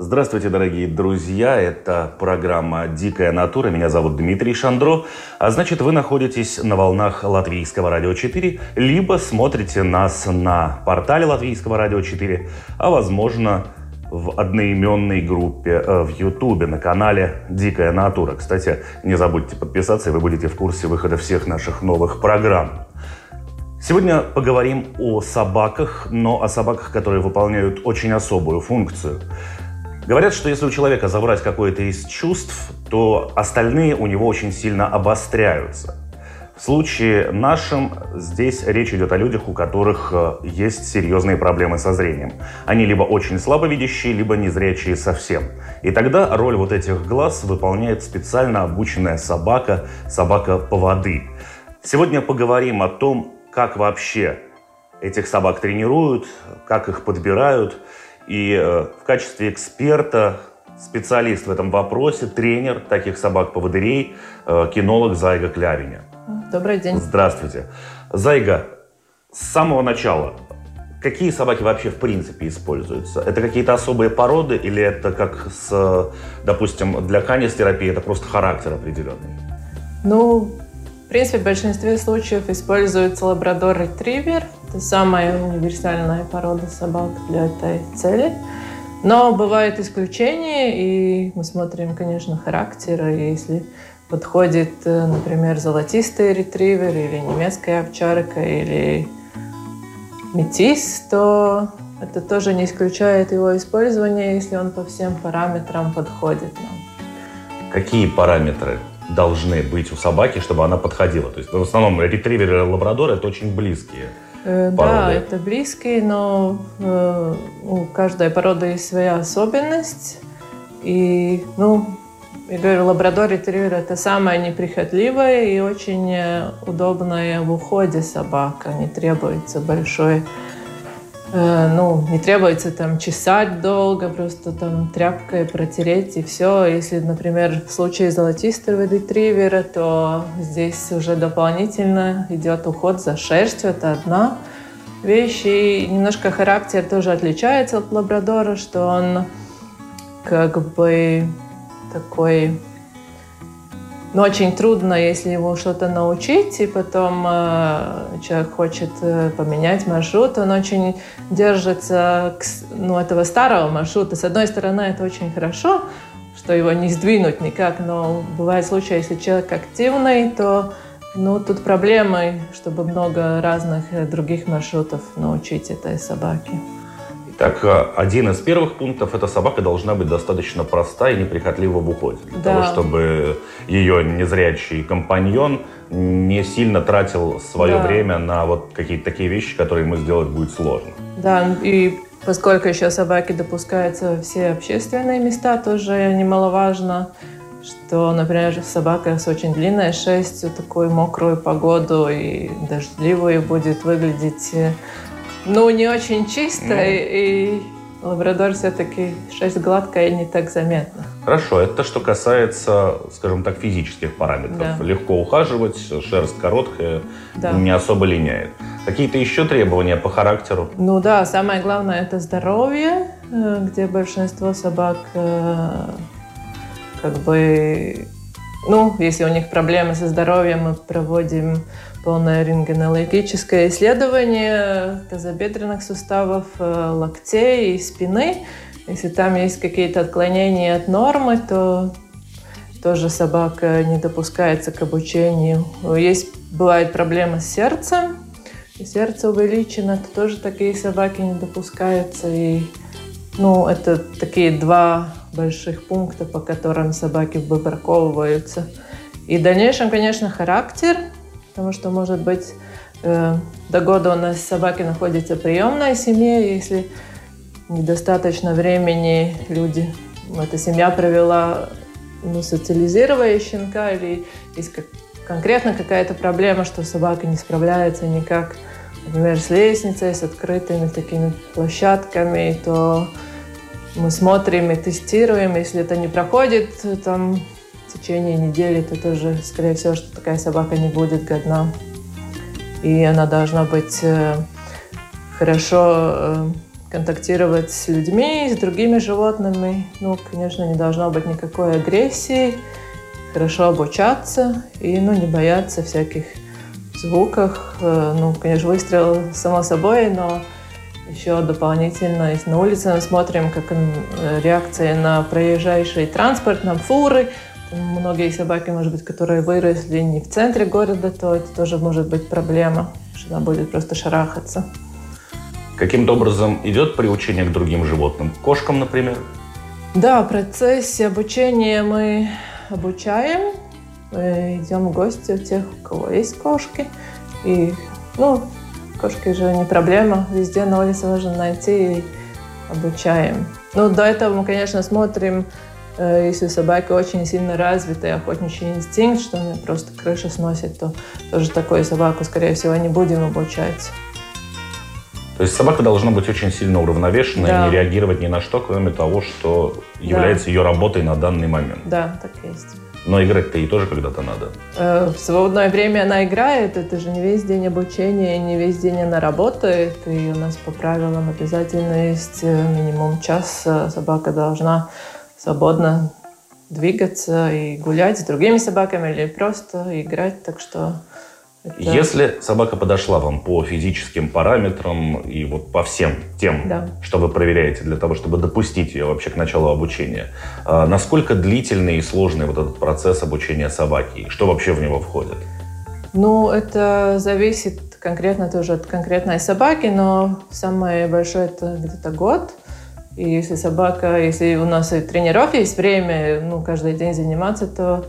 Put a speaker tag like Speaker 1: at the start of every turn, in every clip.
Speaker 1: Здравствуйте, дорогие друзья! Это программа «Дикая натура». Меня зовут Дмитрий Шандро. А значит, вы находитесь на волнах Латвийского радио 4, либо смотрите нас на портале Латвийского радио 4, а возможно в одноименной группе э, в Ютубе на канале «Дикая натура». Кстати, не забудьте подписаться, и вы будете в курсе выхода всех наших новых программ. Сегодня поговорим о собаках, но о собаках, которые выполняют очень особую функцию. Говорят, что если у человека забрать какое-то из чувств, то остальные у него очень сильно обостряются. В случае нашем здесь речь идет о людях, у которых э, есть серьезные проблемы со зрением. Они либо очень слабовидящие, либо незрячие совсем. И тогда роль вот этих глаз выполняет специально обученная собака, собака поводы. Сегодня поговорим о том, как вообще этих собак тренируют, как их подбирают. И э, в качестве эксперта специалист в этом вопросе, тренер таких собак-поводырей, э, кинолог Зайга Клявиня.
Speaker 2: Добрый день.
Speaker 1: Здравствуйте. Зайга, с самого начала, какие собаки вообще в принципе используются? Это какие-то особые породы или это как с, допустим, для канистерапии это просто характер определенный?
Speaker 2: Ну, в принципе, в большинстве случаев используется лабрадор-ретривер. Это самая универсальная порода собак для этой цели. Но бывают исключения, и мы смотрим, конечно, характер. Если подходит, э, например, золотистый ретривер или немецкая овчарка или метис, то это тоже не исключает его использование, если он по всем параметрам подходит нам.
Speaker 1: Какие параметры должны быть у собаки, чтобы она подходила? То есть в основном ретривер и лабрадор это очень близкие.
Speaker 2: Э, да, это близкие, но э, у каждой породы есть своя особенность. И, ну, я говорю, лабрадор ретривер – это самая неприхотливая и очень э, удобная в уходе собака. Не требуется большой ну, не требуется там чесать долго, просто там тряпкой протереть и все. Если, например, в случае золотистого ретривера, то здесь уже дополнительно идет уход за шерстью, это одна вещь. И немножко характер тоже отличается от лабрадора, что он как бы такой но очень трудно, если его что-то научить, и потом э, человек хочет э, поменять маршрут, он очень держится к, ну, этого старого маршрута. С одной стороны, это очень хорошо, что его не сдвинуть никак, но бывает случаи, если человек активный, то ну, тут проблемы, чтобы много разных э, других маршрутов научить этой собаке.
Speaker 1: Так, э, один из первых пунктов – это собака должна быть достаточно проста и неприхотлива в уходе. Для да. того, чтобы ее незрячий компаньон не сильно тратил свое да. время на вот какие-то такие вещи, которые ему сделать будет сложно.
Speaker 2: Да, и поскольку еще собаки допускаются все общественные места, тоже немаловажно, что, например, собака с очень длинной шерстью, такую мокрую погоду и дождливую будет выглядеть э, ну, не очень чисто, ну. и лабрадор все-таки шерсть гладкая и не так заметно.
Speaker 1: Хорошо, это что касается, скажем так, физических параметров. Да. Легко ухаживать, шерсть короткая, да. не особо линяет. Какие-то еще требования по характеру?
Speaker 2: Ну да, самое главное это здоровье, э, где большинство собак э, как бы, ну, если у них проблемы со здоровьем, мы проводим полное рентгенологическое исследование тазобедренных суставов, э, локтей и спины. Если там есть какие-то отклонения от нормы, то тоже собака не допускается к обучению. Есть, бывают проблемы с сердцем, и сердце увеличено, то тоже такие собаки не допускаются. И, ну, это такие два больших пункта, по которым собаки выбраковываются. И в дальнейшем, конечно, характер – потому что, может быть, э, до года у нас собаки находятся в приемной семье, если недостаточно времени люди эта семья провела ну, социализировая щенка или есть как, конкретно какая-то проблема, что собака не справляется никак, например, с лестницей, с открытыми такими площадками, то мы смотрим и тестируем. Если это не проходит там, в течение недели, то тоже, скорее всего, что такая собака не будет годна. И она должна быть э, хорошо э, контактировать с людьми, с другими животными. Ну, конечно, не должно быть никакой агрессии, хорошо обучаться и ну, не бояться всяких звуков. Э, ну, конечно, выстрел само собой, но еще дополнительно, если на улице мы смотрим, как реакция на проезжающий транспорт, на фуры, многие собаки, может быть, которые выросли не в центре города, то это тоже может быть проблема, что она будет просто шарахаться.
Speaker 1: Каким-то образом идет приучение к другим животным? Кошкам, например?
Speaker 2: Да, в процессе обучения мы обучаем. Мы идем в гости у тех, у кого есть кошки. И, ну, кошки же не проблема. Везде на улице можно найти и обучаем. Ну, до этого мы, конечно, смотрим, если у собаки очень сильно развитый охотничий инстинкт, что она просто крыша сносит, то тоже такую собаку, скорее всего, не будем обучать.
Speaker 1: То есть собака должна быть очень сильно уравновешена да. и не реагировать ни на что, кроме того, что является да. ее работой на данный момент.
Speaker 2: Да, так есть.
Speaker 1: Но играть-то ей тоже когда-то надо.
Speaker 2: Э, в свободное время она играет. Это же не весь день обучения, не весь день она работает. И у нас по правилам обязательно есть э, минимум час. Э, собака должна свободно двигаться и гулять с другими собаками или просто играть. Так что
Speaker 1: это... Если собака подошла вам по физическим параметрам и вот по всем тем, да. что вы проверяете для того, чтобы допустить ее вообще к началу обучения, а насколько длительный и сложный вот этот процесс обучения собаки? Что вообще в него входит?
Speaker 2: Ну, это зависит конкретно тоже от конкретной собаки, но самое большое это где-то год. И если собака, если у нас и тренеров есть время, ну, каждый день заниматься, то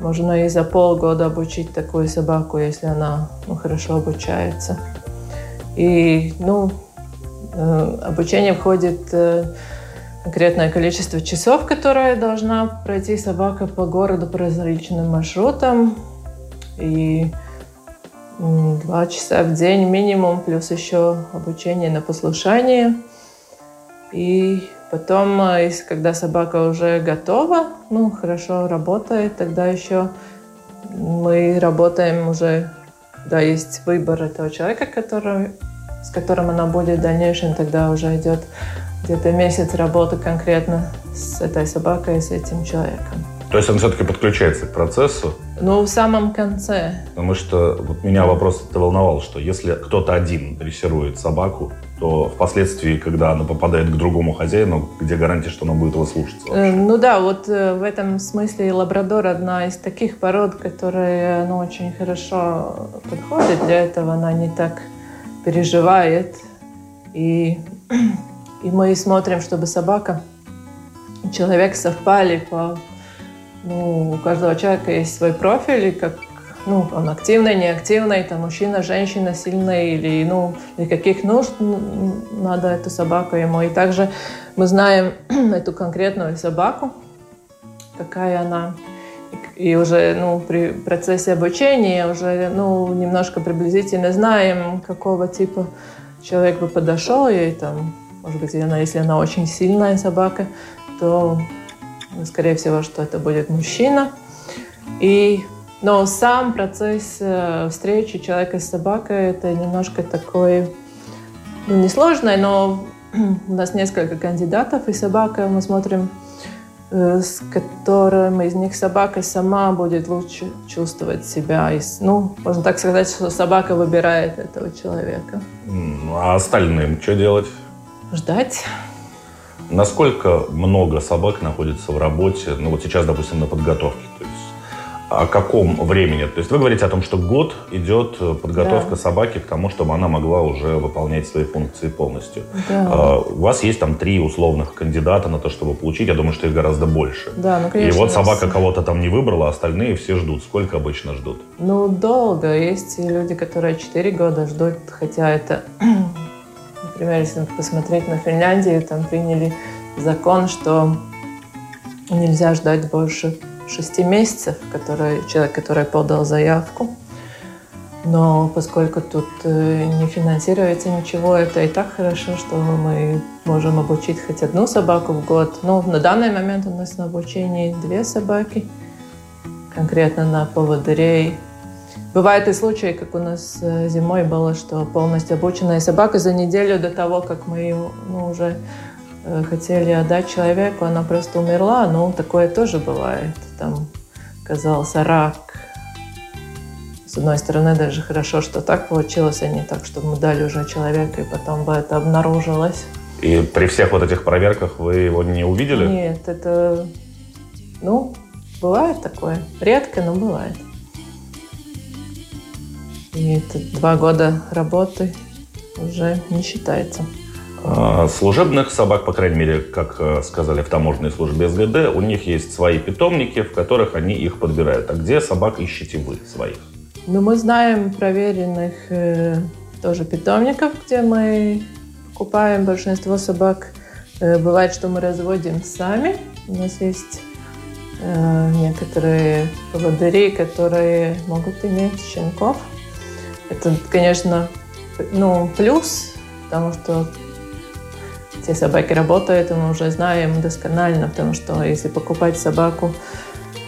Speaker 2: можно и за полгода обучить такую собаку, если она ну, хорошо обучается. И ну, э, обучение входит э, конкретное количество часов, которое должна пройти собака по городу по различным маршрутам. И два часа в день минимум, плюс еще обучение на послушание. И Потом, э, когда собака уже готова, ну, хорошо работает, тогда еще мы работаем уже, когда есть выбор этого человека, который, с которым она будет в дальнейшем, тогда уже идет где-то месяц работы конкретно с этой собакой, с этим человеком.
Speaker 1: То есть он все-таки подключается к процессу?
Speaker 2: Ну, в самом конце.
Speaker 1: Потому что вот меня вопрос это волновал, что если кто-то один дрессирует собаку, то впоследствии, когда она попадает к другому хозяину, где гарантия, что она будет его слушаться? Вообще?
Speaker 2: Э, ну да, вот э, в этом смысле лабрадор одна из таких пород, которая ну, очень хорошо подходит для этого. Она не так переживает. И, и мы смотрим, чтобы собака и человек совпали по ну, у каждого человека есть свой профиль, и как ну, он активный, неактивный, там мужчина, женщина, сильный или ну, для каких нужд надо эту собаку ему. И также мы знаем эту конкретную собаку, какая она. И уже ну, при процессе обучения уже ну, немножко приблизительно знаем, какого типа человек бы подошел ей. Там, может быть, она, если она очень сильная собака, то скорее всего, что это будет мужчина. И, но сам процесс э, встречи человека с собакой это немножко такой, ну, несложный, но у нас несколько кандидатов, и собака, мы смотрим, э, с которым из них собака сама будет лучше чувствовать себя. И, ну, можно так сказать, что собака выбирает этого человека.
Speaker 1: А остальным что делать?
Speaker 2: Ждать.
Speaker 1: Насколько много собак находится в работе, ну вот сейчас, допустим, на подготовке? То есть о каком времени? То есть вы говорите о том, что год идет подготовка да. собаки к тому, чтобы она могла уже выполнять свои функции полностью. Да. А, у вас есть там три условных кандидата на то, чтобы получить. Я думаю, что их гораздо больше.
Speaker 2: Да, ну, конечно,
Speaker 1: И вот собака кого-то там не выбрала, остальные все ждут. Сколько обычно ждут?
Speaker 2: Ну, долго. Есть люди, которые 4 года ждут, хотя это Например, если посмотреть на Финляндию, там приняли закон, что нельзя ждать больше шести месяцев, который, человек, который подал заявку. Но поскольку тут э, не финансируется ничего, это и так хорошо, что мы можем обучить хоть одну собаку в год. Но на данный момент у нас на обучении две собаки, конкретно на поводырей. Бывают и случаи, как у нас э, зимой было, что полностью обученная собака за неделю до того, как мы ее ну, уже э, хотели отдать человеку, она просто умерла. Но такое тоже бывает. Там оказался рак с одной стороны, даже хорошо, что так получилось, а не так, чтобы мы дали уже человека, и потом бы это обнаружилось.
Speaker 1: И при всех вот этих проверках вы его не увидели?
Speaker 2: Нет, это... Ну, бывает такое. Редко, но бывает. И это два года работы уже не считается.
Speaker 1: А, служебных собак, по крайней мере, как э, сказали в таможенной службе СГД, у них есть свои питомники, в которых они их подбирают. А где собак ищете вы своих?
Speaker 2: Ну, мы знаем проверенных э, тоже питомников, где мы покупаем большинство собак. Э, бывает, что мы разводим сами. У нас есть э, некоторые поводыри, которые могут иметь щенков. Это, конечно, ну, плюс, потому что те собаки работают, и мы уже знаем досконально, потому что если покупать собаку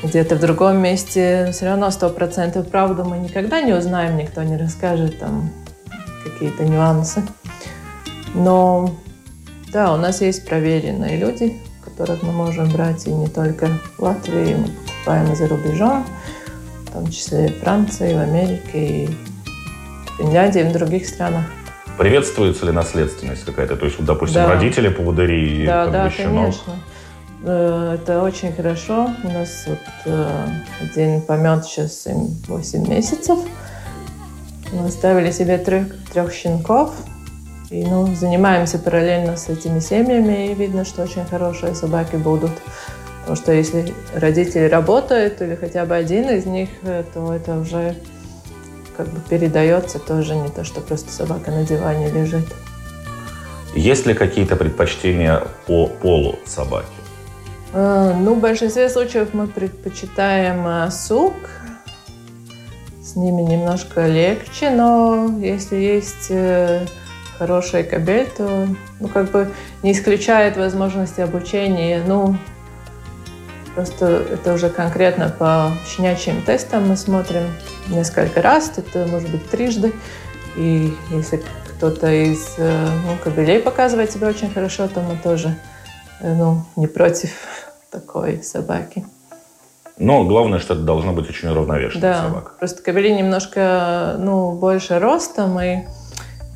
Speaker 2: где-то в другом месте, все равно сто процентов правду мы никогда не узнаем, никто не расскажет там какие-то нюансы. Но да, у нас есть проверенные люди, которых мы можем брать и не только в Латвии, мы покупаем и за рубежом, в том числе в Франции, в Америке, и Финляндии, и в других странах.
Speaker 1: Приветствуется ли наследственность какая-то? То есть, допустим, да. родители поводыри
Speaker 2: да, да, щенок? конечно. Э, это очень хорошо. У нас вот э, один помет сейчас 8 месяцев. Мы оставили себе трех, трех щенков. И ну, занимаемся параллельно с этими семьями, и видно, что очень хорошие собаки будут. Потому что если родители работают, или хотя бы один из них, э, то это уже как бы передается тоже не то, что просто собака на диване лежит.
Speaker 1: Есть ли какие-то предпочтения по полу собаки?
Speaker 2: Э, ну, в большинстве случаев мы предпочитаем э, сук. С ними немножко легче, но если есть э, хороший кабель, то ну, как бы не исключает возможности обучения. Ну, просто это уже конкретно по щенячьим тестам мы смотрим несколько раз, это может быть трижды. И если кто-то из ну, кабелей показывает себя очень хорошо, то мы тоже ну, не против такой собаки.
Speaker 1: Но главное, что это должна быть очень уравновешенная да, собака.
Speaker 2: Просто кобели немножко ну, больше ростом, и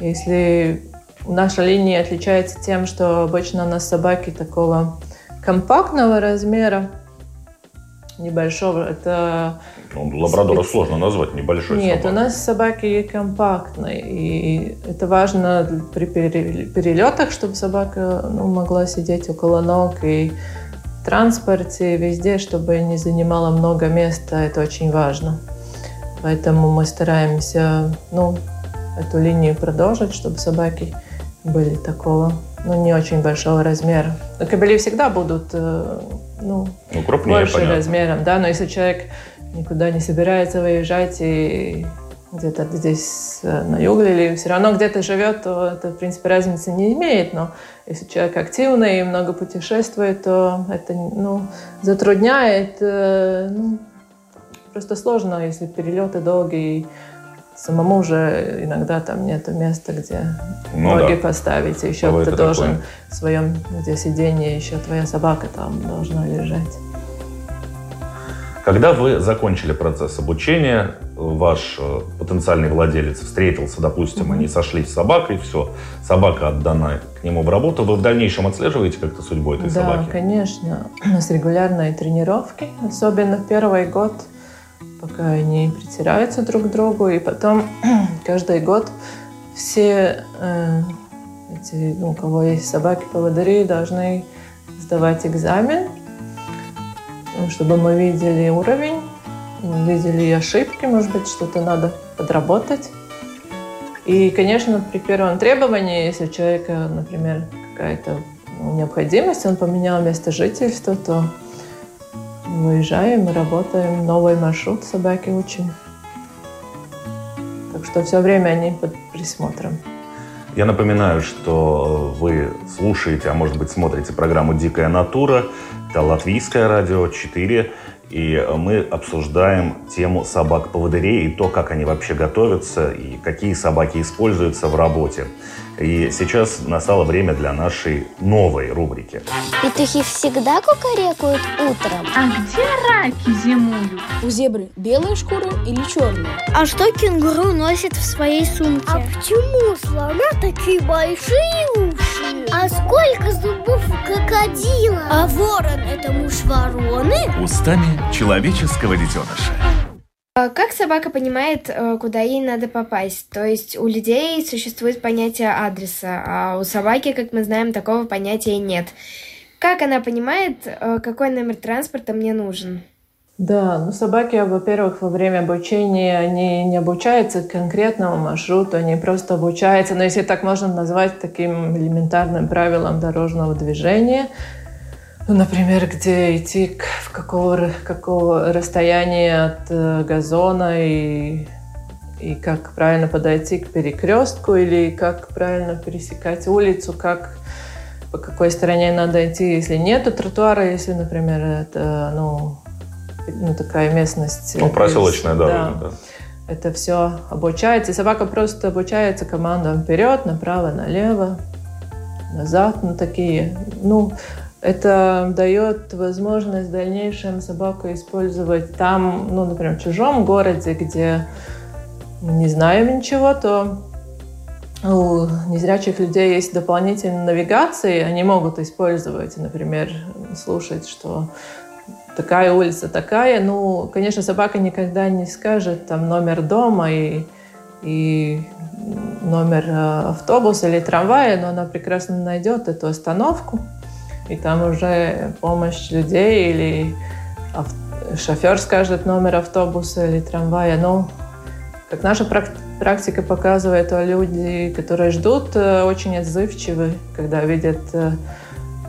Speaker 2: если наша линия отличается тем, что обычно у нас собаки такого компактного размера, небольшого, это...
Speaker 1: Ну, лабрадора спец... сложно назвать небольшой
Speaker 2: Нет, собакой. у нас собаки компактные, и это важно при перелетах, чтобы собака ну, могла сидеть около ног и транспорте, везде, чтобы не занимало много места, это очень важно. Поэтому мы стараемся ну, эту линию продолжить, чтобы собаки были такого, ну, не очень большого размера. Но кобели всегда будут э, ну, ну крупнее, больше понятно. размером, да, но если человек никуда не собирается выезжать и где-то здесь э, на юге или все равно где-то живет, то это, в принципе, разницы не имеет. Но если человек активный и много путешествует, то это ну, затрудняет. Э, ну, просто сложно, если перелеты долгие. Самому уже иногда там нет места, где ну, ноги да. поставить. Еще Бывает ты должен такое. в своем где сиденье, еще твоя собака там должна лежать.
Speaker 1: Когда вы закончили процесс обучения, ваш э, потенциальный владелец встретился, допустим, они сошлись с собакой, все, собака отдана к нему в работу, вы в дальнейшем отслеживаете как-то судьбу этой
Speaker 2: да,
Speaker 1: собаки?
Speaker 2: Да, конечно. У нас регулярные тренировки, особенно в первый год, пока они притираются друг к другу, и потом каждый год все э, эти, ну, у кого есть собаки-поводыри, должны сдавать экзамен чтобы мы видели уровень, видели ошибки, может быть, что-то надо подработать. И, конечно, при первом требовании, если у человека, например, какая-то ну, необходимость, он поменял место жительства, то выезжаем работаем. Новый маршрут собаки учим. Так что все время они под присмотром.
Speaker 1: Я напоминаю, что вы слушаете, а может быть смотрите программу «Дикая натура». Это Латвийское радио 4 и мы обсуждаем тему собак-поводырей и то, как они вообще готовятся и какие собаки используются в работе. И сейчас настало время для нашей новой рубрики.
Speaker 3: Петухи всегда кукарекают утром.
Speaker 4: А где раки зимуют?
Speaker 5: У зебры белая шкура или черная?
Speaker 6: А что кенгуру носит в своей сумке?
Speaker 7: А почему у слона такие большие уши?
Speaker 6: А сколько зубов у крокодила?
Speaker 7: А ворон это муж вороны?
Speaker 8: Устами человеческого детеныша.
Speaker 9: А как собака понимает, э, куда ей надо попасть? То есть у людей существует понятие адреса, а у собаки, как мы знаем, такого понятия нет. Как она понимает, э, какой номер транспорта мне нужен?
Speaker 2: Да, ну собаки, во-первых, во время обучения они не обучаются конкретному маршруту, они просто обучаются, но если так можно назвать, таким элементарным правилам дорожного движения – ну, например, где идти, в какого, какого расстояния от э, газона и, и как правильно подойти к перекрестку или как правильно пересекать улицу, как по какой стороне надо идти, если нету тротуара, если, например, это ну, ну такая местность.
Speaker 1: Ну, проселочная дорога, да. да.
Speaker 2: Это все обучается. И собака просто обучается командам вперед, направо, налево, назад, ну такие. Ну, это дает возможность в дальнейшем собаку использовать там, ну, например, в чужом городе, где не знаем ничего, то у незрячих людей есть дополнительные навигации, они могут использовать, например, слушать, что такая улица такая. Ну, конечно, собака никогда не скажет там номер дома и, и номер э, автобуса или трамвая, но она прекрасно найдет эту остановку и там уже помощь людей или шофер скажет номер автобуса или трамвая. Но, как наша практика показывает, то люди, которые ждут, э, очень отзывчивы, когда видят э,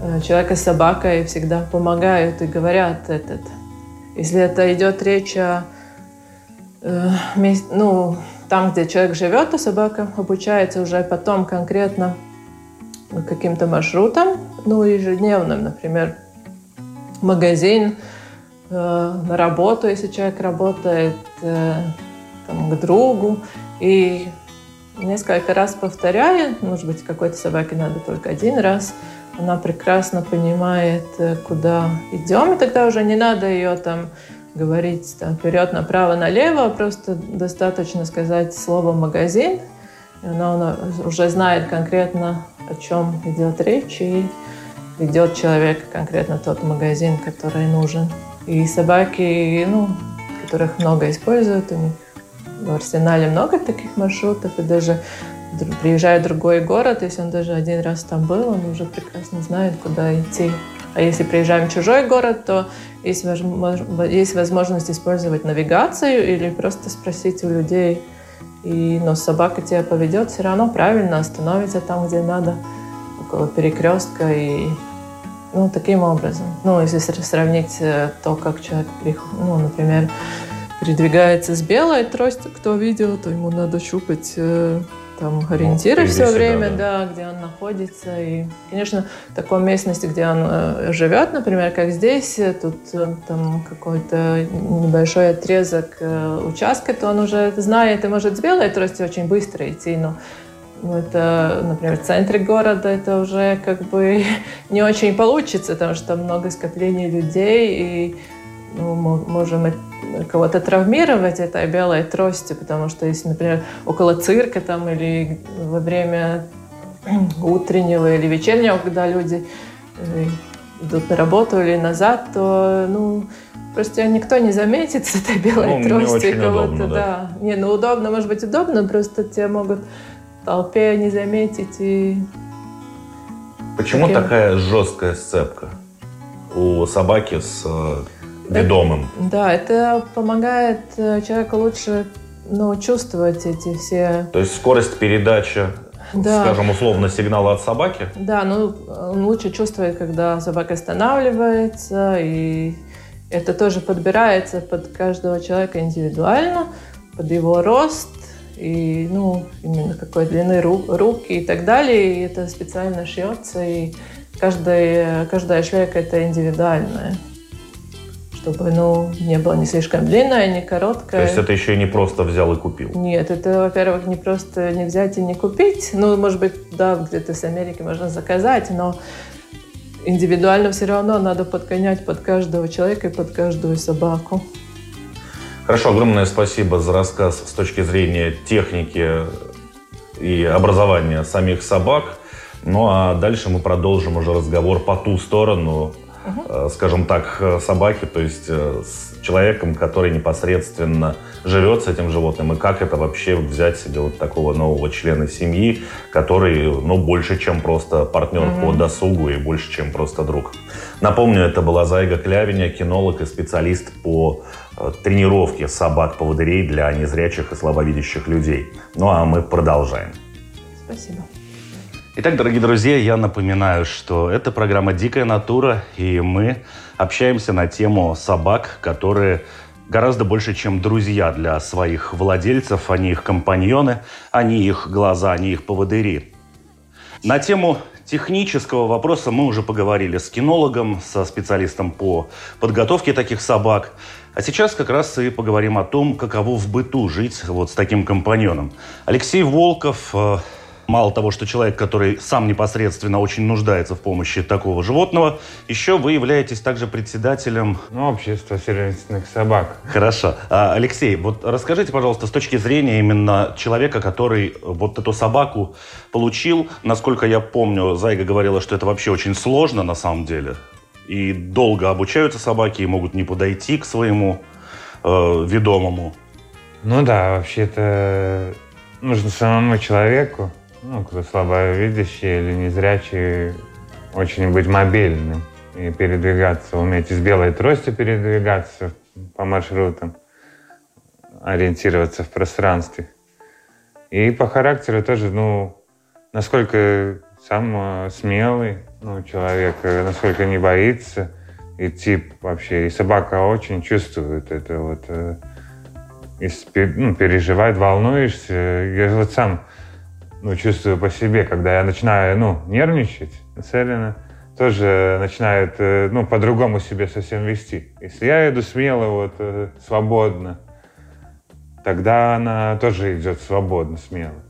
Speaker 2: э, человека с собакой, всегда помогают и говорят этот. Если это идет речь о ну, там, где человек живет, то собака обучается уже потом конкретно каким-то маршрутом, ну, ежедневным, например, магазин, э, на работу, если человек работает, э, там, к другу, и несколько раз повторяя, может быть, какой-то собаке надо только один раз, она прекрасно понимает, э, куда идем, и тогда уже не надо ее там говорить там, вперед, направо, налево, просто достаточно сказать слово «магазин», и она уже знает конкретно, о чем идет речь, и ведет человек конкретно тот магазин, который нужен. И собаки, ну, которых много используют, у них в арсенале много таких маршрутов, и даже приезжая в другой город, если он даже один раз там был, он уже прекрасно знает, куда идти. А если приезжаем в чужой город, то есть, есть возможность использовать навигацию или просто спросить у людей, и, но собака тебя поведет все равно правильно, остановится там, где надо, около перекрестка и ну, таким образом. Ну, если сравнить э, то, как человек, ну, например, передвигается с белой тростью, кто видел, то ему надо щупать э, там ориентиры ну, все время, да, да. где он находится. И, конечно, в такой местности, где он э, живет, например, как здесь, тут там какой-то небольшой отрезок участка, то он уже знает и может с белой тростью очень быстро идти, но ну, это, например, в центре города это уже как бы не очень получится, потому что много скоплений людей, и ну, можем кого-то травмировать этой белой тростью, потому что если, например, около цирка там или во время утреннего или вечернего, когда люди э, идут на работу или назад, то ну, просто никто не заметит с этой белой ну, тростью кого-то. Да. да. Не, ну удобно, может быть, удобно, просто тебя могут толпе не заметить. И...
Speaker 1: Почему таким... такая жесткая сцепка у собаки с э, ведомым?
Speaker 2: Да, это помогает э, человеку лучше ну, чувствовать эти все...
Speaker 1: То есть скорость передачи да. скажем, условно, сигнала от собаки?
Speaker 2: Да, ну, он лучше чувствует, когда собака останавливается, и Это тоже подбирается под каждого человека индивидуально, под его рост и, ну, именно какой длины рук, руки и так далее. И это специально шьется, и каждая, каждая шлейка это индивидуальная чтобы ну, не было ни слишком длинное, ни короткое.
Speaker 1: То есть это еще и не просто взял и купил?
Speaker 2: Нет, это, во-первых, не просто не взять и не купить. Ну, может быть, да, где-то с Америки можно заказать, но индивидуально все равно надо подгонять под каждого человека и под каждую собаку.
Speaker 1: Хорошо, огромное спасибо за рассказ с точки зрения техники и образования самих собак. Ну а дальше мы продолжим уже разговор по ту сторону, угу. скажем так, собаки, то есть э, с человеком, который непосредственно живет с этим животным, и как это вообще взять себе вот такого нового члена семьи, который, ну, больше, чем просто партнер mm по досугу и больше, чем просто друг. Напомню, это была Зайга Клявиня, кинолог и специалист по э, тренировке собак-поводырей для незрячих и слабовидящих людей. Ну, а мы продолжаем.
Speaker 2: Спасибо.
Speaker 1: Итак, дорогие друзья, я напоминаю, что это программа «Дикая натура», и мы общаемся на тему собак, которые гораздо больше, чем друзья для своих владельцев. Они их компаньоны, они их глаза, они их поводыри. На тему технического вопроса мы уже поговорили с кинологом, со специалистом по подготовке таких собак. А сейчас как раз и поговорим о том, каково в быту жить вот с таким компаньоном. Алексей Волков э, Мало того, что человек, который сам непосредственно очень нуждается в помощи такого животного, еще вы являетесь также председателем...
Speaker 10: Ну, общества сервисных собак.
Speaker 1: Хорошо. А, Алексей, вот расскажите, пожалуйста, с точки зрения именно человека, который вот эту собаку получил, насколько я помню, Зайга говорила, что это вообще очень сложно на самом деле. И долго обучаются собаки и могут не подойти к своему э, ведомому.
Speaker 10: Ну да, вообще-то нужно самому человеку ну, кто слабовидящий или незрячий, очень быть мобильным и передвигаться, уметь из белой трости передвигаться по маршрутам, ориентироваться в пространстве. И по характеру тоже, ну, насколько сам э, смелый ну, человек, э, насколько не боится, и тип вообще. И собака очень чувствует это вот, э, и ну, переживает, волнуешься. Я вот сам ну, чувствую по себе, когда я начинаю, ну, нервничать, Селина тоже начинает, э, ну, по-другому себе совсем вести. Если я иду смело, вот, э, свободно, тогда она тоже идет свободно, смело.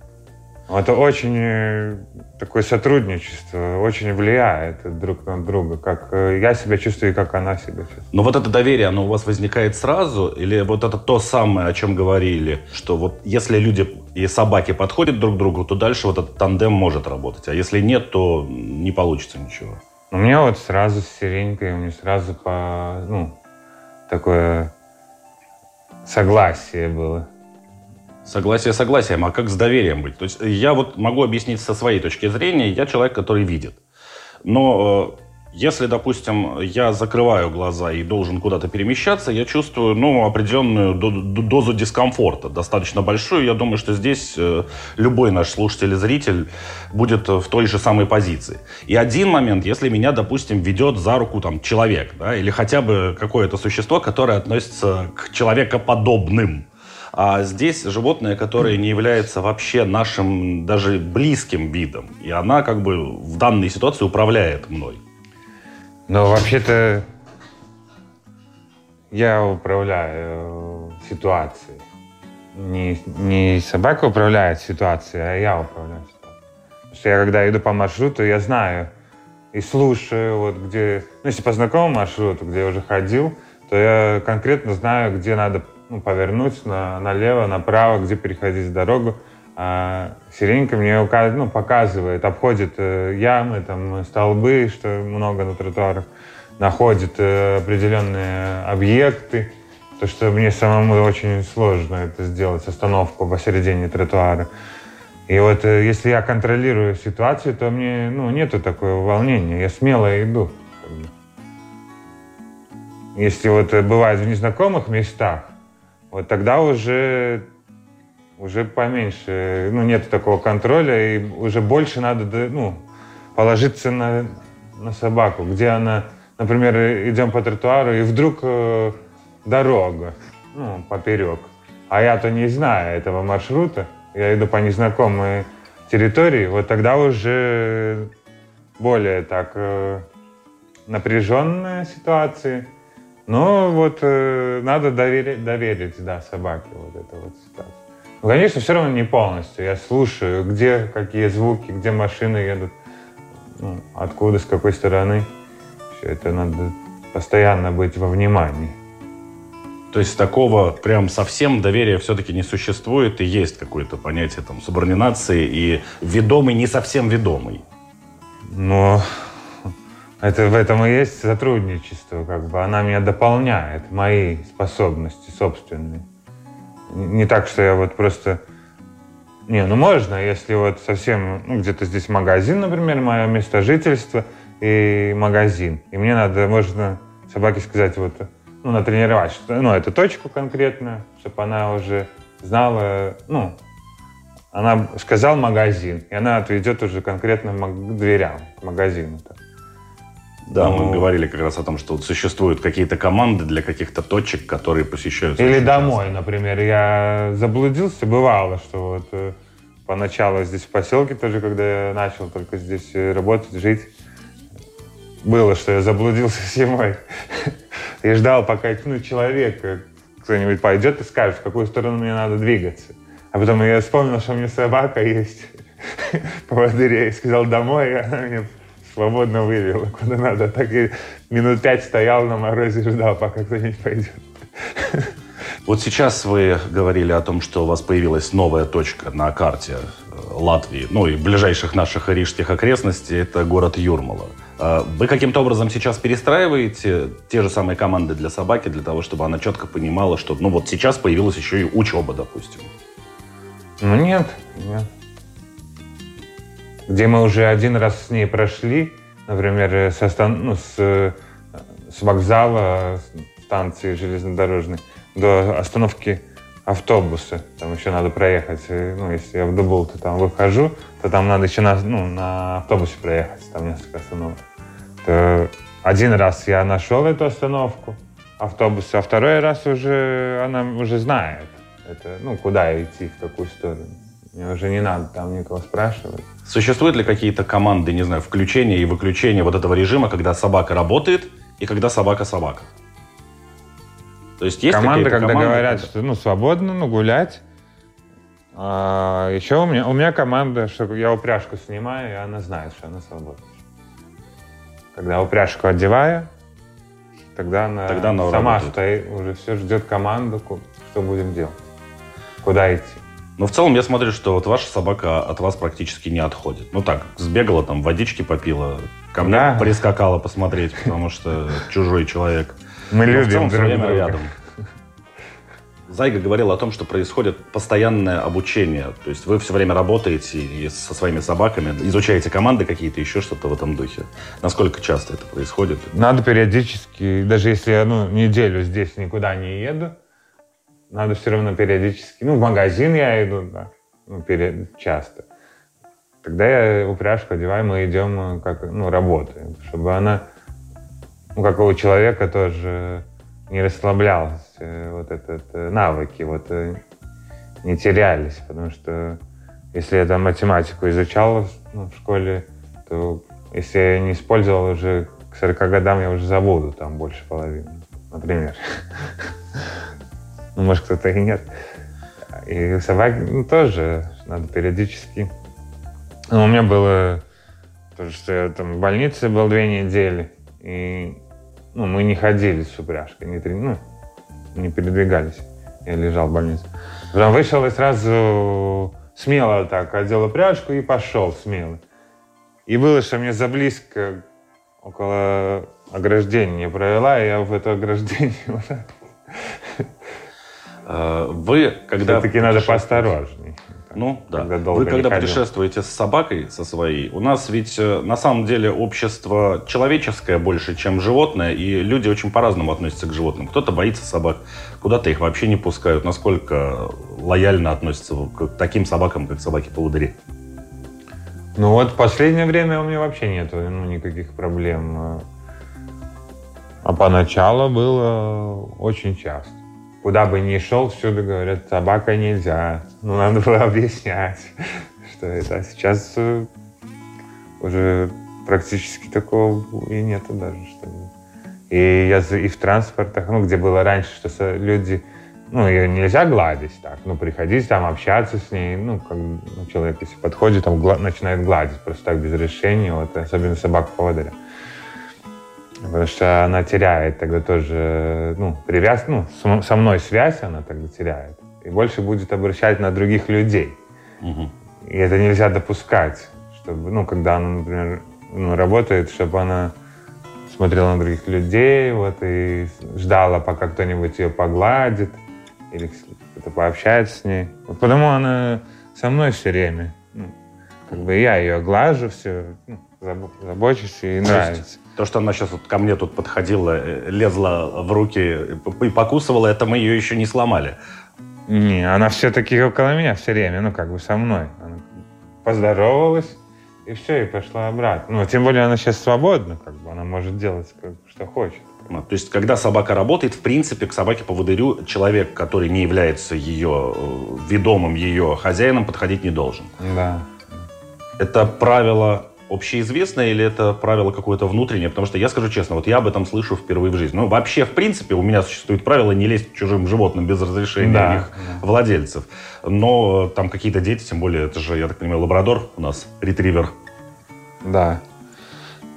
Speaker 10: Это очень э, такое сотрудничество, очень влияет друг на друга, как э, я себя чувствую и как она себя чувствует.
Speaker 1: Но вот это доверие, оно у вас возникает сразу? Или вот это то самое, о чем говорили, что вот если люди и собаки подходят друг к другу, то дальше вот этот тандем может работать, а если нет, то не получится ничего?
Speaker 10: У меня вот сразу с Сиренькой, у меня сразу по, ну, такое согласие было.
Speaker 1: Согласие согласием, а как с доверием быть? То есть я вот могу объяснить со своей точки зрения, я человек, который видит. Но э, если, допустим, я закрываю глаза и должен куда-то перемещаться, я чувствую ну, определенную дозу дискомфорта, достаточно большую. Я думаю, что здесь э, любой наш слушатель и зритель будет в той же самой позиции. И один момент, если меня, допустим, ведет за руку там, человек, да, или хотя бы какое-то существо, которое относится к человекоподобным, а здесь животное, которое не является вообще нашим даже близким видом. И она как бы в данной ситуации управляет мной.
Speaker 10: Но вообще-то я управляю ситуацией. Не, не собака управляет ситуацией, а я управляю ситуацией. Потому что я когда иду по маршруту, я знаю и слушаю, вот где... Ну, если по знакомому маршруту, где я уже ходил, то я конкретно знаю, где надо ну, повернуть на, налево, направо, где переходить дорогу. А сиренька мне ну, показывает, обходит э, ямы, там, столбы, что много на тротуарах, находит э, определенные объекты, то, что мне самому очень сложно это сделать, остановку посередине тротуара. И вот э, если я контролирую ситуацию, то мне ну, нету такого волнения, я смело иду. Если вот бывает в незнакомых местах, вот тогда уже уже поменьше, ну, нет такого контроля, и уже больше надо, ну, положиться на, на собаку, где она например, идем по тротуару, и вдруг э, дорога, ну, поперек. А я-то не знаю этого маршрута. Я иду по незнакомой территории. Вот тогда уже более так э, напряженная ситуация. Но вот э, надо доверить, доверить, да, собаке вот эту вот ситуацию. Ну, конечно, все равно не полностью. Я слушаю, где какие звуки, где машины едут, ну, откуда, с какой стороны. Все это надо постоянно быть во внимании.
Speaker 1: То есть такого прям совсем доверия все-таки не существует, и есть какое-то понятие там субординации и ведомый, не совсем ведомый.
Speaker 10: Но это в этом и есть сотрудничество, как бы она меня дополняет, мои способности собственные. Не так, что я вот просто... Не, ну можно, если вот совсем, ну, где-то здесь магазин, например, мое место жительства и магазин. И мне надо, можно собаке сказать, вот ну, натренировать, что, ну, эту точку конкретно, чтобы она уже знала, ну, она сказал магазин, и она отведет уже конкретно к дверям, к магазину. -то.
Speaker 1: Да, ну, мы говорили как раз о том, что вот существуют какие-то команды для каких-то точек, которые посещаются.
Speaker 10: Или домой, часто. например. Я заблудился, бывало, что вот э, поначалу здесь в поселке тоже, когда я начал только здесь э, работать, жить, было, что я заблудился зимой. и ждал, пока ну, человек э, кто-нибудь пойдет и скажет, в какую сторону мне надо двигаться. А потом я вспомнил, что у меня собака есть поводыря, и сказал домой, и она меня свободно вывела куда надо. Так и минут пять стоял на морозе, ждал, пока кто-нибудь пойдет.
Speaker 1: Вот сейчас вы говорили о том, что у вас появилась новая точка на карте э, Латвии, ну и ближайших наших рижских окрестностей, это город Юрмала. А вы каким-то образом сейчас перестраиваете те же самые команды для собаки, для того, чтобы она четко понимала, что ну вот сейчас появилась еще и учеба, допустим?
Speaker 10: Ну нет, нет. Где мы уже один раз с ней прошли, например, со, ну, с, с вокзала станции железнодорожной до остановки автобуса. Там еще надо проехать. Ну, если я в Дубул, то там выхожу, то там надо еще на, ну, на автобусе проехать. Там несколько остановок. То один раз я нашел эту остановку автобуса, а второй раз уже она уже знает, это, ну, куда идти, в какую сторону. Мне уже не надо там никого спрашивать.
Speaker 1: Существуют ли какие-то команды, не знаю, включения и выключения вот этого режима, когда собака работает и когда собака собака?
Speaker 10: То есть есть команды, когда команды, говорят, когда... что ну свободно, ну гулять. А еще у меня у меня команда, что я упряжку снимаю, и она знает, что она свободна. Когда упряжку одеваю, тогда она, тогда она сама работает. стоит, уже все ждет команду, что будем делать, куда идти.
Speaker 1: Но в целом я смотрю, что вот ваша собака от вас практически не отходит. Ну так, сбегала там, водички попила, ко мне да. прискакала посмотреть, потому что чужой человек.
Speaker 10: Мы Но любим в целом друг
Speaker 1: все время друга. рядом. Зайга говорил о том, что происходит постоянное обучение. То есть вы все время работаете и со своими собаками, изучаете команды какие-то, еще что-то в этом духе. Насколько часто это происходит?
Speaker 10: Надо периодически, даже если я ну, неделю здесь никуда не еду, надо все равно периодически, ну, в магазин я иду, да, ну, перед, часто. Тогда я упряжку одеваю, мы идем, как, ну, работаем, чтобы она, ну, как у человека тоже не расслаблялась, э, вот этот э, навыки вот э, не терялись, потому что если я там математику изучал ну, в школе, то если я не использовал уже к 40 годам, я уже забуду там больше половины, например. Ну, может, кто-то и нет. И собаки ну, тоже надо периодически. Ну, у меня было то, что я там в больнице был две недели, и ну, мы не ходили с упряжкой, не, ну, не передвигались. Я лежал в больнице. Потом вышел и сразу смело так одел упряжку и пошел смело. И было, что мне заблизко около ограждения провела, и я в это ограждение
Speaker 1: Вы, когда...
Speaker 10: Все-таки надо поосторожней.
Speaker 1: Ну, да. Когда Вы когда путешествуете с собакой, со своей, у нас ведь э, на самом деле общество человеческое больше, чем животное, и люди очень по-разному относятся к животным. Кто-то боится собак, куда-то их вообще не пускают. Насколько лояльно относятся к таким собакам, как собаки-поводыри?
Speaker 10: Ну вот в последнее время у меня вообще нет ну, никаких проблем. А поначалу было очень часто. Куда бы ни шел, всюду говорят, собака нельзя. Ну, надо было объяснять, что это. А сейчас э, уже практически такого и нету даже. Что и я и в транспортах, ну, где было раньше, что люди, ну, ее нельзя гладить так, ну, приходить там, общаться с ней, ну, как ну, человек, если подходит, там, гла- начинает гладить просто так без решения, вот, особенно собака-поводыря. Потому что она теряет тогда тоже, ну, привяз, ну, со мной связь она тогда теряет. И больше будет обращать на других людей. Угу. И это нельзя допускать, чтобы, ну, когда она, например, ну, работает, чтобы она смотрела на других людей, вот, и ждала, пока кто-нибудь ее погладит или кто-то пообщается с ней. Вот потому она со мной все время. Ну, как бы я ее глажу, все, ну, забочусь, и нравится.
Speaker 1: То, что она сейчас вот ко мне тут подходила, э, лезла в руки и покусывала, это мы ее еще не сломали.
Speaker 10: Не, она все-таки около меня все время, ну, как бы со мной. Она поздоровалась, и все, и пошла обратно. Ну, тем более она сейчас свободна, как бы, она может делать, как, что хочет.
Speaker 1: Ну, то есть, когда собака работает, в принципе, к собаке по поводырю человек, который не является ее э, ведомым, ее хозяином, подходить не должен.
Speaker 10: Да.
Speaker 1: Это правило общеизвестное или это правило какое-то внутреннее? Потому что я скажу честно, вот я об этом слышу впервые в жизни. Ну, вообще, в принципе, у меня существует правило не лезть к чужим животным без разрешения да, их да. владельцев. Но там какие-то дети, тем более, это же, я так понимаю, лабрадор у нас, ретривер.
Speaker 10: Да.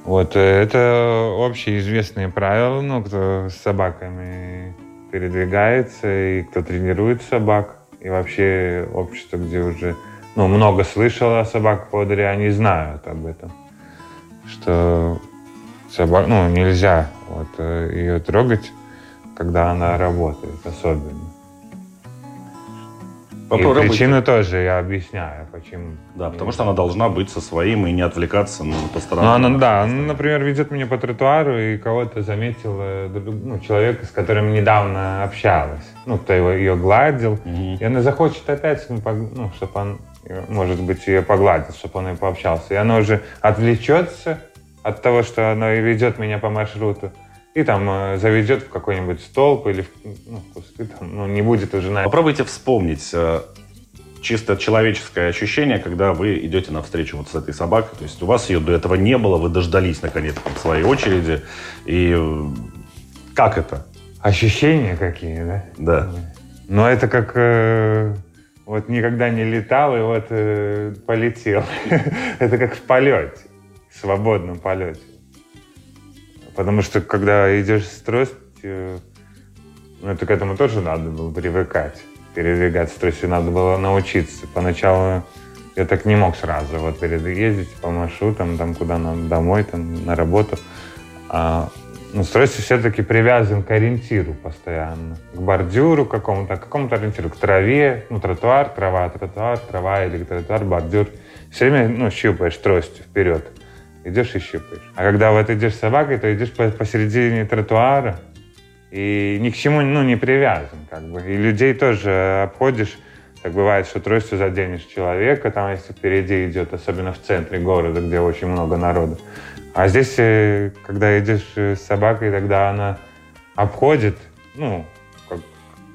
Speaker 10: Вот э, это общеизвестные правила, ну, кто с собаками передвигается и кто тренирует собак. И вообще общество, где уже ну, много слышал о собаках-поводыре, они знают об этом. Что собак, ну, нельзя вот, э, ее трогать, когда она работает, особенно. Попробуйте. И причину тоже я объясняю, почему.
Speaker 1: Да, потому что она должна быть со своим и не отвлекаться на посторонних.
Speaker 10: Ну, она, да, она, например, ведет меня по тротуару, и кого-то заметил ну, человека, с которым недавно общалась. Ну, кто его, ее гладил. Угу. И она захочет опять, ну, ну чтобы он может быть, ее погладить, чтобы он и пообщался. И она уже отвлечется от того, что она ведет меня по маршруту, и там э, заведет в какой-нибудь столб или в, ну, кусты, там, ну, не будет уже... На...
Speaker 1: Попробуйте вспомнить э, чисто человеческое ощущение, когда вы идете навстречу вот с этой собакой. То есть у вас ее до этого не было, вы дождались наконец своей очереди. И э, как это?
Speaker 10: Ощущения какие, да?
Speaker 1: Да.
Speaker 10: Ну, это как... Э вот никогда не летал и вот э, полетел. это как в полете, в свободном полете. Потому что когда идешь с тростью, ну, это к этому тоже надо было привыкать. Передвигаться с тростью надо было научиться. Поначалу я так не мог сразу вот ездить по маршрутам, там куда нам домой, там на работу. А ну, стройся все-таки привязан к ориентиру постоянно. К бордюру какому-то, к какому-то ориентиру, к траве, ну, тротуар, трава, тротуар, трава или тротуар, бордюр. Все время, ну, щупаешь тростью вперед. Идешь и щупаешь. А когда вот идешь с собакой, то идешь посередине тротуара и ни к чему, ну, не привязан, как бы. И людей тоже обходишь, так бывает, что тростью заденешь человека, там, если впереди идет, особенно в центре города, где очень много народу. А здесь, э, когда идешь э, с собакой, тогда она обходит, ну, как,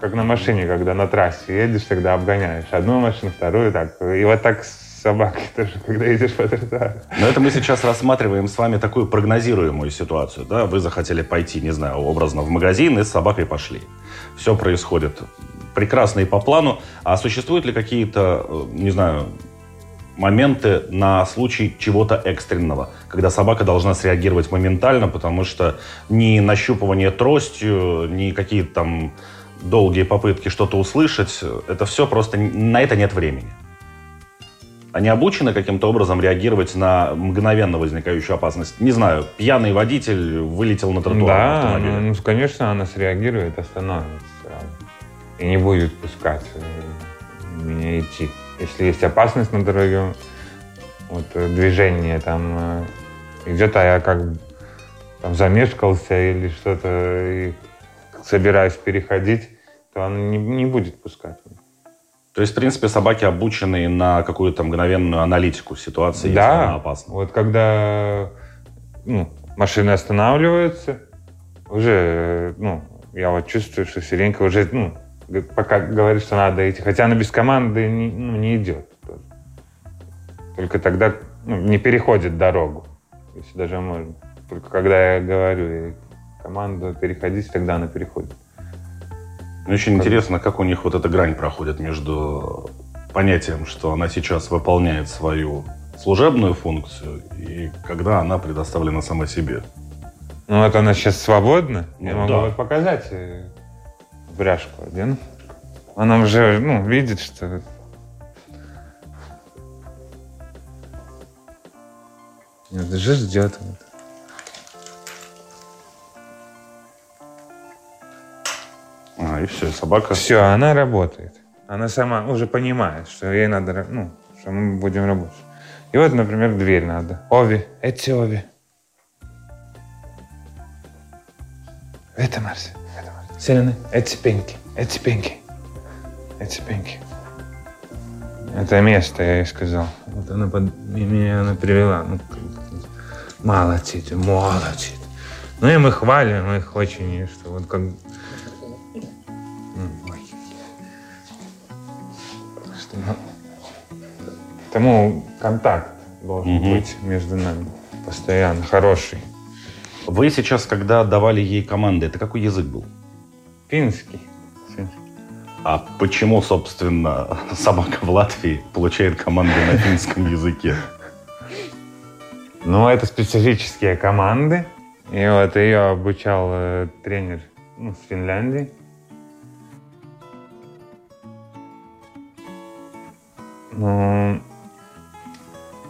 Speaker 10: как на машине, когда на трассе едешь, тогда обгоняешь одну машину, вторую, так. И вот так с собакой тоже, когда идешь по тротуару.
Speaker 1: Но это мы сейчас рассматриваем с вами такую прогнозируемую ситуацию. Да? Вы захотели пойти, не знаю, образно в магазин и с собакой пошли. Все происходит прекрасно и по плану. А существуют ли какие-то, э, не знаю, моменты на случай чего-то экстренного, когда собака должна среагировать моментально, потому что ни нащупывание тростью, ни какие-то там долгие попытки что-то услышать, это все просто, на это нет времени. Они обучены каким-то образом реагировать на мгновенно возникающую опасность. Не знаю, пьяный водитель вылетел на тротуар
Speaker 10: да, автомобиля. Ну, конечно, она среагирует, остановится. И не будет пускать э, меня идти если есть опасность на дороге, вот э, движение там э, идет, а я как там замешкался или что-то и собираюсь переходить, то она не, не будет пускать.
Speaker 1: То есть, в принципе, собаки обучены на какую-то мгновенную аналитику ситуации,
Speaker 10: да,
Speaker 1: если она опасна.
Speaker 10: Вот когда ну, машины останавливаются, уже, ну, я вот чувствую, что Сиренька уже, ну, пока говорит, что надо идти. Хотя она без команды не, ну, не идет. Только тогда ну, не переходит дорогу, если даже можно. Только когда я говорю команду переходить, тогда она переходит.
Speaker 1: Мне очень как... интересно, как у них вот эта грань проходит между понятием, что она сейчас выполняет свою служебную функцию, и когда она предоставлена сама себе.
Speaker 10: Ну вот она сейчас свободна. Ну, Я могу да. показать э, бряшку один. Она уже ну, видит, что... Это же ждет.
Speaker 1: А, и все, собака...
Speaker 10: Все, она работает. Она сама уже понимает, что ей надо, ну, что мы будем работать. И вот, например, дверь надо. Ови, эти Ови. Это Марси, Селены, эти пенки, эти пенки, эти пенки. Это место, я ей сказал. Вот она под... меня она привела. Ну, молодец, молодец. Ну и мы хвалим их очень, что вот как... Что... Тому контакт должен угу. быть между нами постоянно, хороший.
Speaker 1: Вы сейчас, когда давали ей команды, это какой язык был?
Speaker 10: Финский.
Speaker 1: А почему, собственно, собака в Латвии получает команды на финском языке?
Speaker 10: Ну, это специфические команды. И вот ее обучал э, тренер ну, с Финляндии. Ну,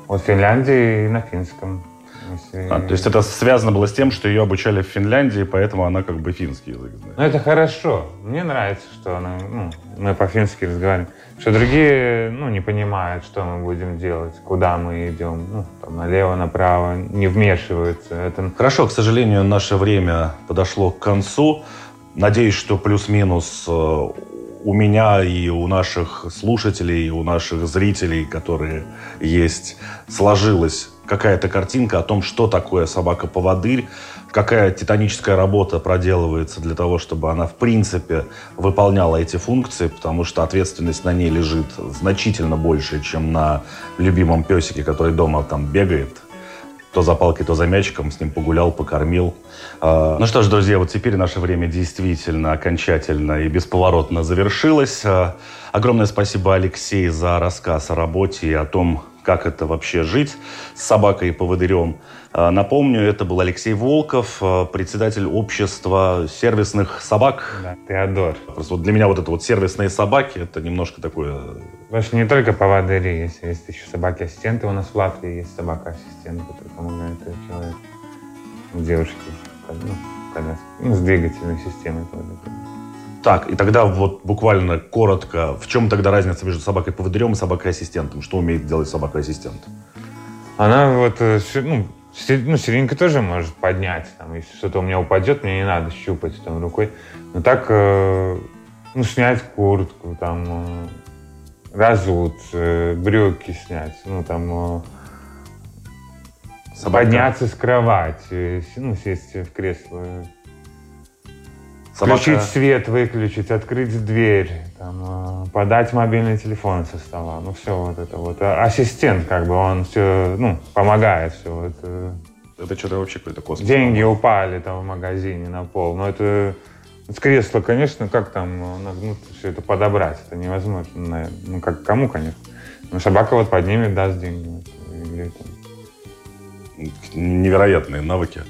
Speaker 10: вот в Финляндии и на финском.
Speaker 1: А, то есть это связано было с тем, что ее обучали в Финляндии, поэтому она как бы финский язык знает.
Speaker 10: Ну, это хорошо. Мне нравится, что она, ну, мы по-фински разговариваем. Что другие, ну, не понимают, что мы будем делать, куда мы идем, ну, там, налево, направо, не вмешиваются. Это...
Speaker 1: Хорошо, к сожалению, наше время подошло к концу. Надеюсь, что плюс-минус э, у меня и у наших слушателей, и у наших зрителей, которые есть, сложилось какая-то картинка о том, что такое собака-поводырь, какая титаническая работа проделывается для того, чтобы она, в принципе, выполняла эти функции, потому что ответственность на ней лежит значительно больше, чем на любимом песике, который дома там бегает, то за палкой, то за мячиком, с ним погулял, покормил. А, ну что ж, друзья, вот теперь наше время действительно окончательно и бесповоротно завершилось. А, огромное спасибо, Алексей, за рассказ о работе и о том, как это вообще жить с собакой и поводырем. А, напомню, это был Алексей Волков, а, председатель общества сервисных собак.
Speaker 10: Да, Теодор.
Speaker 1: Просто вот для меня вот это вот сервисные собаки, это немножко такое...
Speaker 10: Вообще не только поводыри, есть, есть еще собаки-ассистенты. У нас в Латвии есть собака-ассистент, который помогает человеку, девушке, ну, когда, ну, с двигательной системой.
Speaker 1: Так, и тогда вот буквально коротко, в чем тогда разница между собакой-поводырем и собакой-ассистентом? Что умеет делать собака-ассистент?
Speaker 10: Она вот, э, ну, ну, Сиренька тоже может поднять. Там, если что-то у меня упадет, мне не надо щупать там рукой. Но так, э, ну, снять куртку, там, э, разут, брюки снять, ну, там, Собака. подняться с кровати, ну, сесть в кресло Собака... Включить свет, выключить, открыть дверь, там, э, подать мобильный телефон со стола. Ну, все вот это вот. А ассистент, как бы, он все, ну, помогает все. Вот. Э.
Speaker 1: Это что-то вообще какой-то космос.
Speaker 10: Деньги упали там в магазине на пол. Но это с кресла, конечно, как там ну, все это подобрать? Это невозможно, наверное. Ну, как кому, конечно. Но собака вот поднимет, даст деньги. Или,
Speaker 1: там... Невероятные навыки.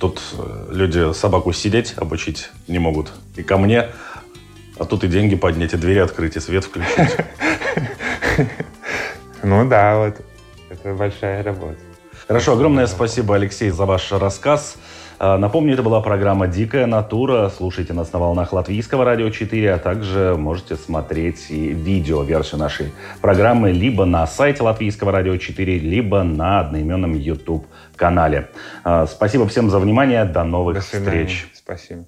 Speaker 1: Тут э, люди собаку сидеть обучить не могут. И ко мне. А тут и деньги поднять, и двери открыть, и свет включить.
Speaker 10: Ну да, вот. Это большая работа.
Speaker 1: Хорошо, огромное спасибо, Алексей, за ваш рассказ. А, напомню, это была программа «Дикая натура». Слушайте нас на волнах Латвийского радио 4, а также можете смотреть и видео-версию нашей программы либо на сайте Латвийского радио 4, либо на одноименном YouTube-канале. А, спасибо всем за внимание. До новых До встреч.
Speaker 10: Спасибо.